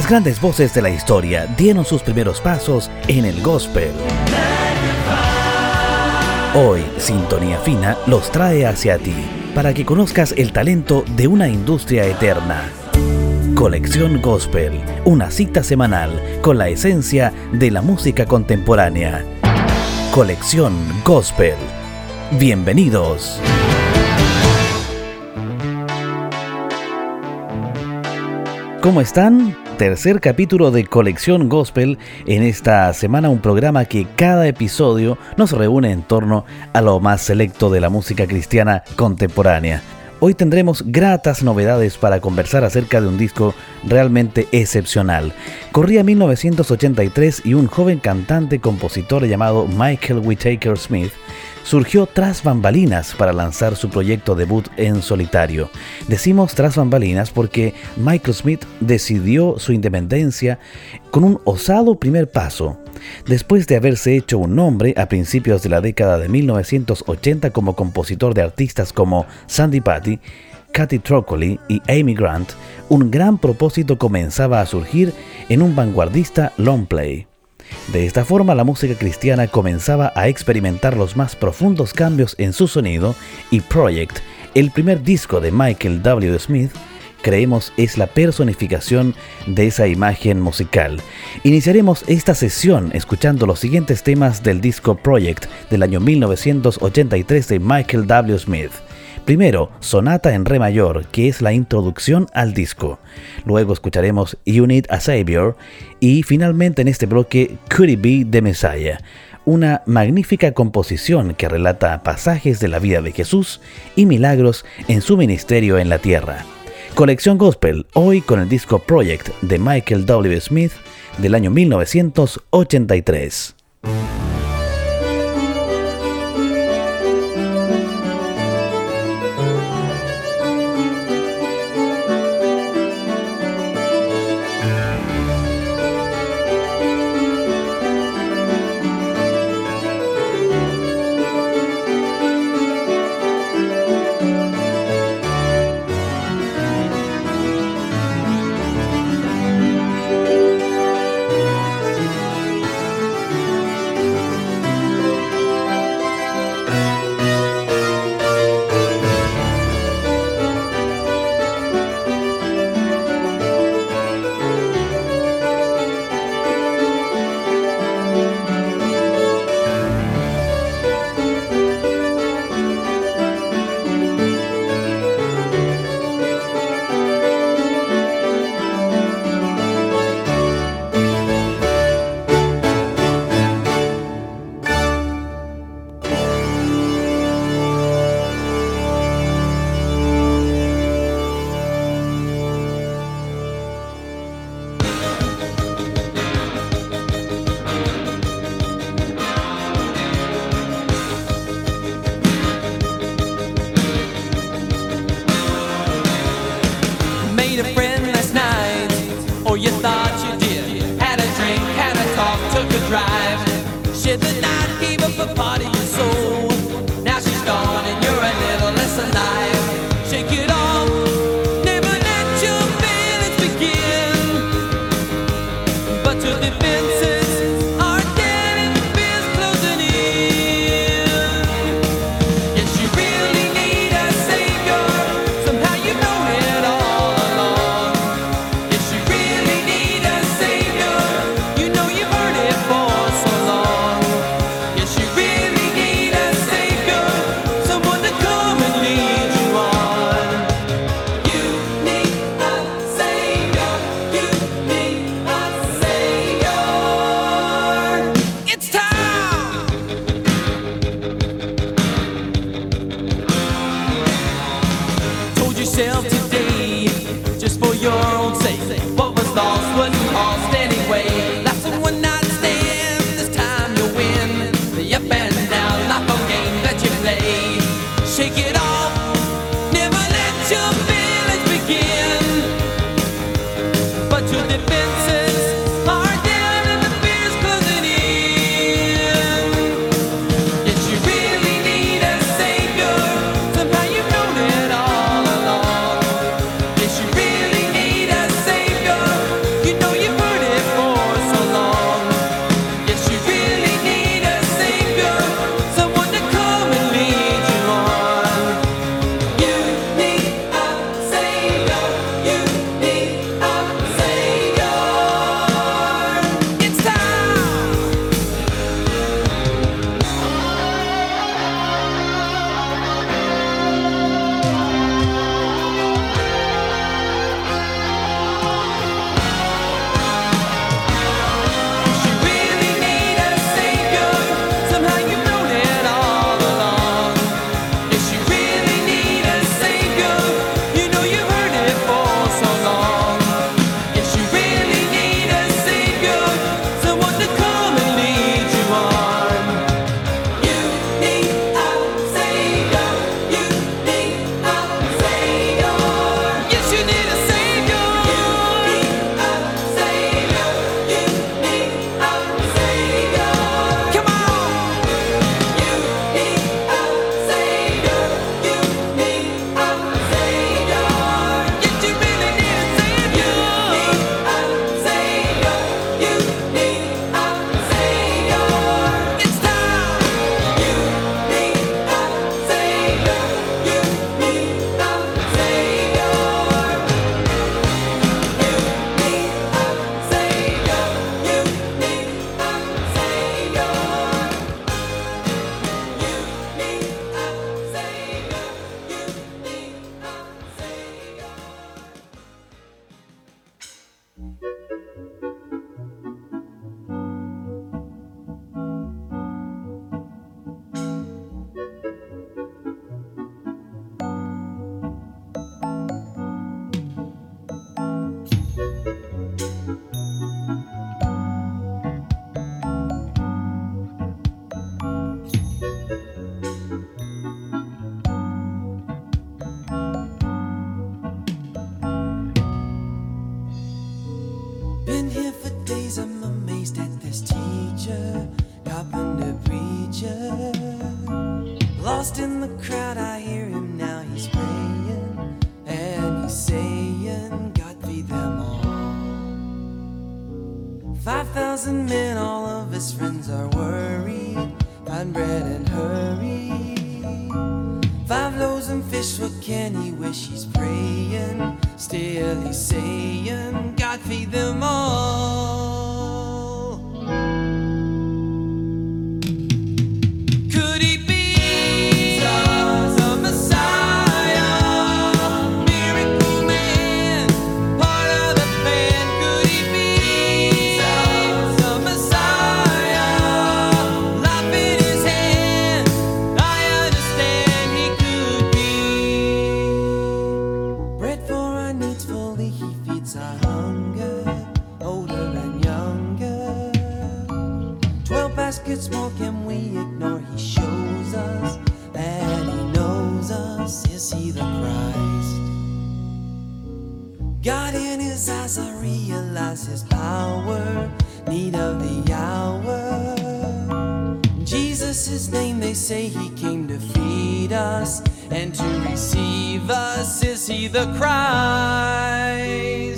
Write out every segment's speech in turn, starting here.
Las grandes voces de la historia dieron sus primeros pasos en el gospel. Hoy, Sintonía Fina los trae hacia ti para que conozcas el talento de una industria eterna. Colección Gospel, una cita semanal con la esencia de la música contemporánea. Colección Gospel. Bienvenidos. ¿Cómo están? Tercer capítulo de Colección Gospel. En esta semana un programa que cada episodio nos reúne en torno a lo más selecto de la música cristiana contemporánea. Hoy tendremos gratas novedades para conversar acerca de un disco realmente excepcional. Corría 1983 y un joven cantante compositor llamado Michael Whittaker Smith surgió tras bambalinas para lanzar su proyecto debut en solitario. Decimos tras bambalinas porque Michael Smith decidió su independencia con un osado primer paso. Después de haberse hecho un nombre a principios de la década de 1980 como compositor de artistas como Sandy Patty, Cathy Trocoli y Amy Grant, un gran propósito comenzaba a surgir en un vanguardista long play. De esta forma la música cristiana comenzaba a experimentar los más profundos cambios en su sonido y Project, el primer disco de Michael W. Smith, creemos es la personificación de esa imagen musical. Iniciaremos esta sesión escuchando los siguientes temas del disco Project del año 1983 de Michael W. Smith. Primero, Sonata en Re mayor, que es la introducción al disco. Luego escucharemos You Need a Savior y finalmente en este bloque Could It Be the Messiah, una magnífica composición que relata pasajes de la vida de Jesús y milagros en su ministerio en la tierra. Colección Gospel, hoy con el disco Project de Michael W. Smith del año 1983. Are worried. Find bread and hurry. Five loaves and fish, what can he wish? He's praying. Still he's saying, God feed them all. need of the hour. Jesus' name, they say he came to feed us and to receive us. Is he the Christ?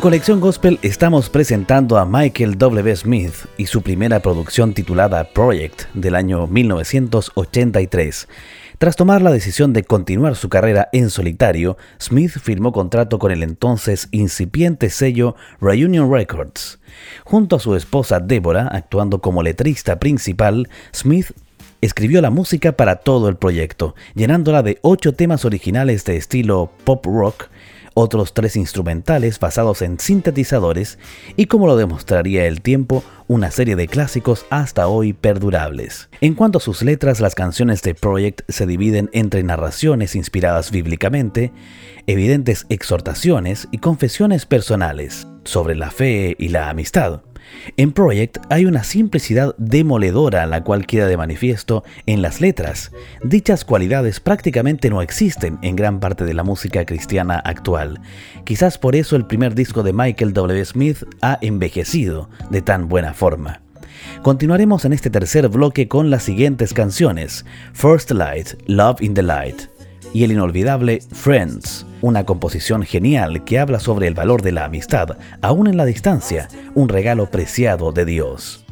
Colección Gospel estamos presentando a Michael W. Smith y su primera producción titulada Project del año 1983. Tras tomar la decisión de continuar su carrera en solitario, Smith firmó contrato con el entonces incipiente sello Reunion Records. Junto a su esposa Deborah, actuando como letrista principal, Smith escribió la música para todo el proyecto, llenándola de ocho temas originales de estilo pop rock otros tres instrumentales basados en sintetizadores y como lo demostraría el tiempo, una serie de clásicos hasta hoy perdurables. En cuanto a sus letras, las canciones de Project se dividen entre narraciones inspiradas bíblicamente, evidentes exhortaciones y confesiones personales sobre la fe y la amistad. En Project hay una simplicidad demoledora la cual queda de manifiesto en las letras. Dichas cualidades prácticamente no existen en gran parte de la música cristiana actual. Quizás por eso el primer disco de Michael W. Smith ha envejecido de tan buena forma. Continuaremos en este tercer bloque con las siguientes canciones: First Light, Love in the Light y el inolvidable Friends una composición genial que habla sobre el valor de la amistad, aún en la distancia, un regalo preciado de Dios.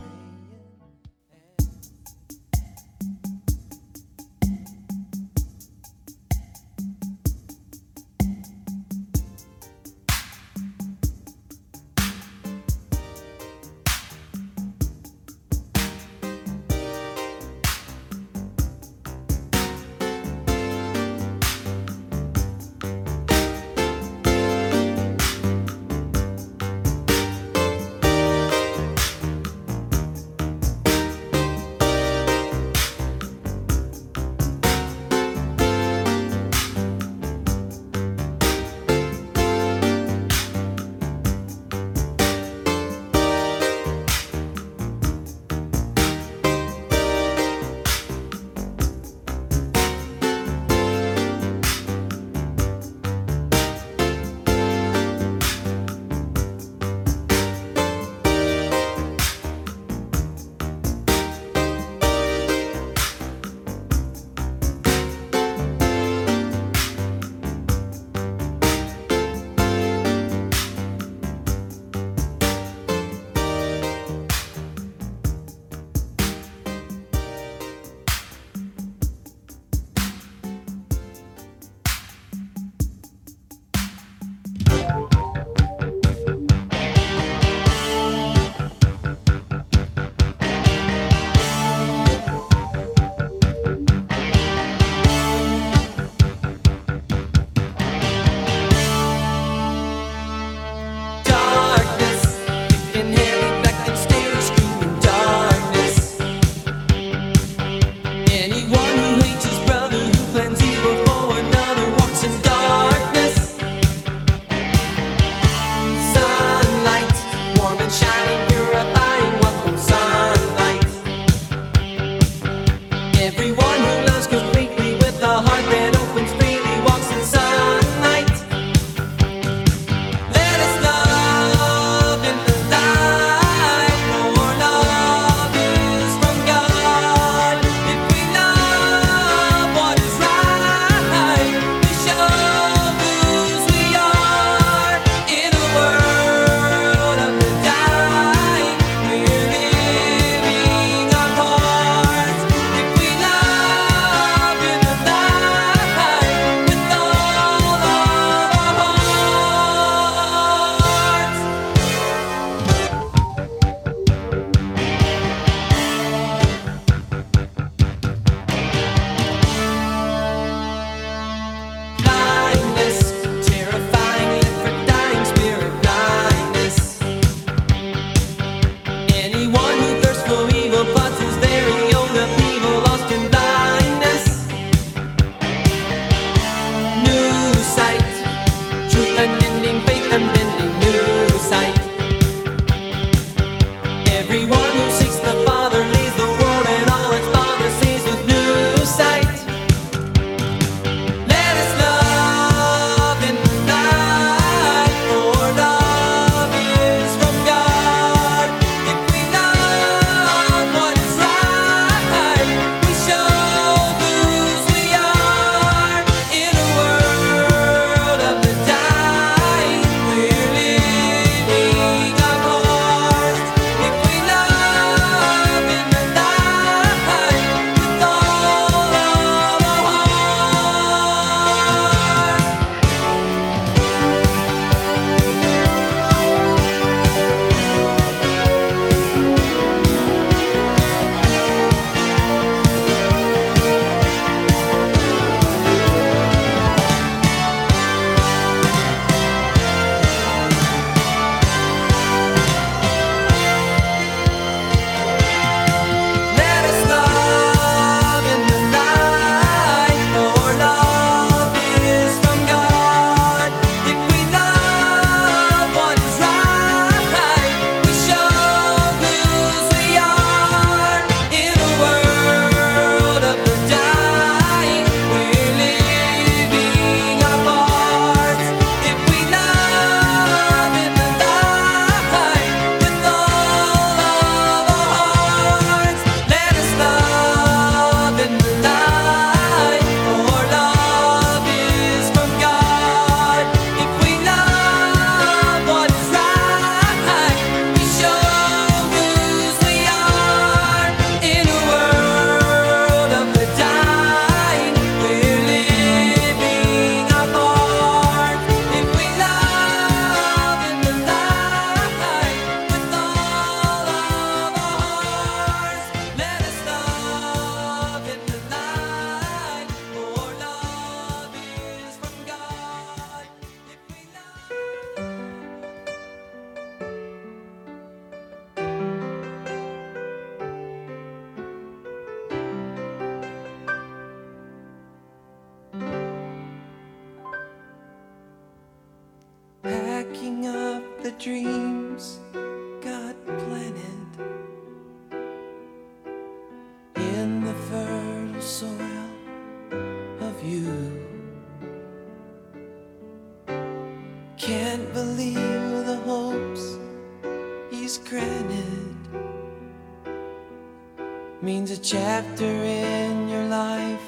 Chapter in your life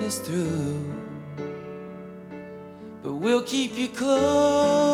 is through. But we'll keep you close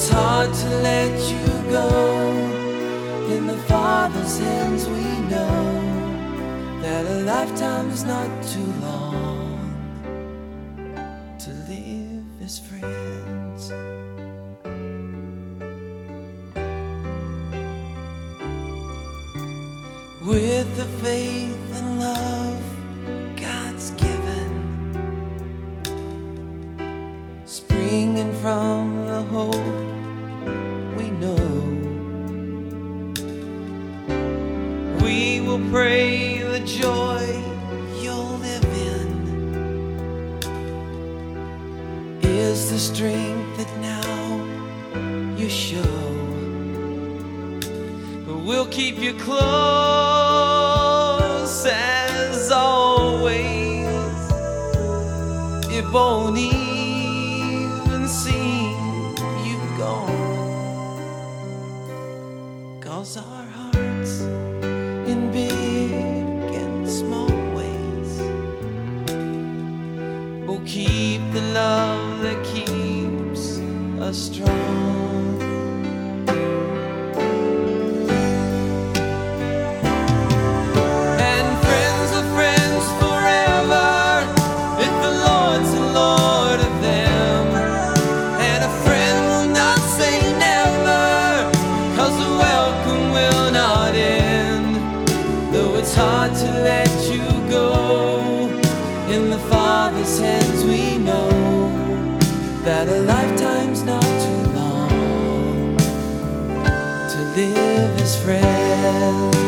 it's hard to let you go, in the Father's hands we know that a lifetime's not too long to live as friends. With the faith is the strength that now you show. But we'll keep you close as always. It won't Father's hands we know that a lifetime's not too long to live as friends.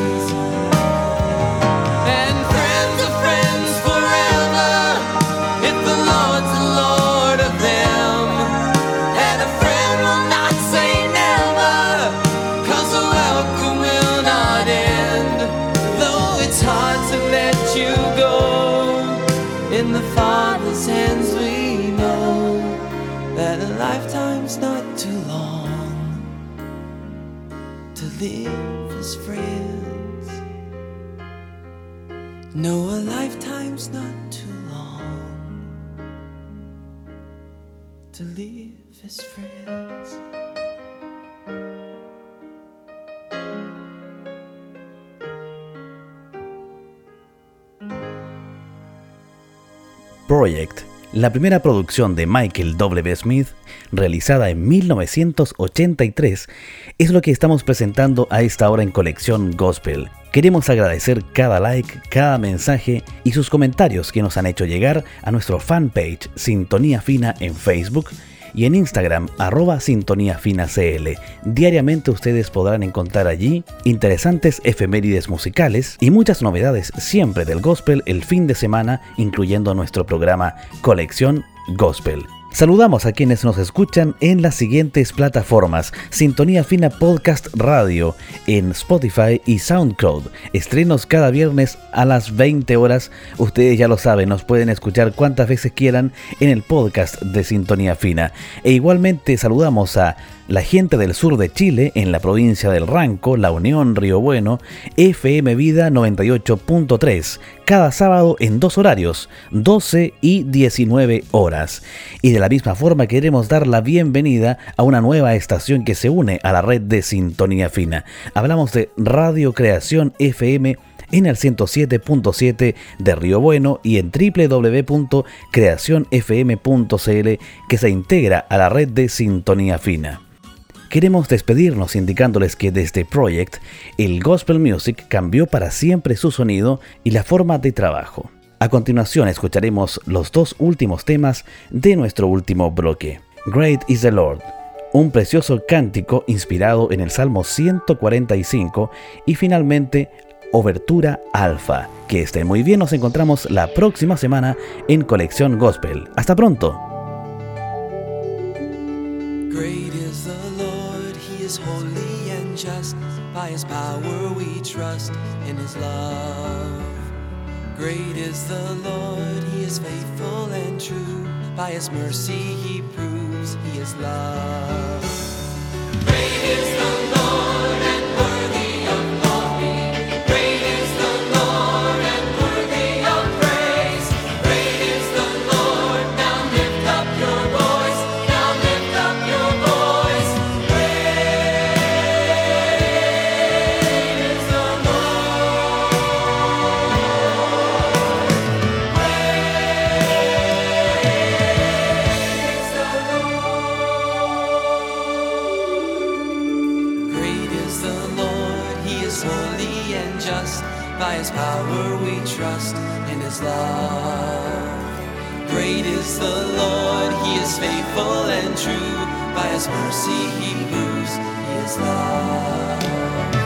Project, la primera producción de Michael W. Smith, realizada en 1983, es lo que estamos presentando a esta hora en colección Gospel. Queremos agradecer cada like, cada mensaje y sus comentarios que nos han hecho llegar a nuestro fanpage Sintonía Fina en Facebook y en Instagram arroba sintonía fina CL. Diariamente ustedes podrán encontrar allí interesantes efemérides musicales y muchas novedades siempre del gospel el fin de semana, incluyendo nuestro programa Colección Gospel. Saludamos a quienes nos escuchan en las siguientes plataformas: Sintonía Fina Podcast Radio en Spotify y SoundCloud. Estrenos cada viernes a las 20 horas. Ustedes ya lo saben, nos pueden escuchar cuantas veces quieran en el podcast de Sintonía Fina. E igualmente saludamos a la gente del sur de Chile, en la provincia del Ranco, La Unión, Río Bueno, FM Vida 98.3, cada sábado en dos horarios, 12 y 19 horas. Y de la misma forma queremos dar la bienvenida a una nueva estación que se une a la red de Sintonía Fina. Hablamos de Radio Creación FM en el 107.7 de Río Bueno y en www.creacionfm.cl que se integra a la red de Sintonía Fina. Queremos despedirnos indicándoles que desde Project, el Gospel Music cambió para siempre su sonido y la forma de trabajo. A continuación escucharemos los dos últimos temas de nuestro último bloque. Great is the Lord, un precioso cántico inspirado en el Salmo 145 y finalmente Obertura Alfa. Que estén muy bien, nos encontramos la próxima semana en Colección Gospel. Hasta pronto. Is holy and just. By His power we trust in His love. Great is the Lord, He is faithful and true. By His mercy He proves He is love. Great is true. By His mercy He moves, He is love.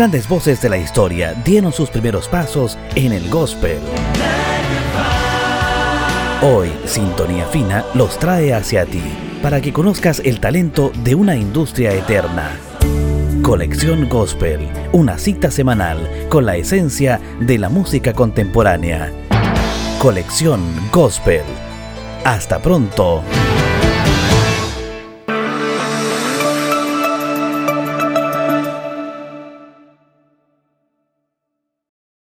Grandes voces de la historia dieron sus primeros pasos en el gospel. Hoy, Sintonía Fina los trae hacia ti para que conozcas el talento de una industria eterna. Colección Gospel, una cita semanal con la esencia de la música contemporánea. Colección Gospel. Hasta pronto.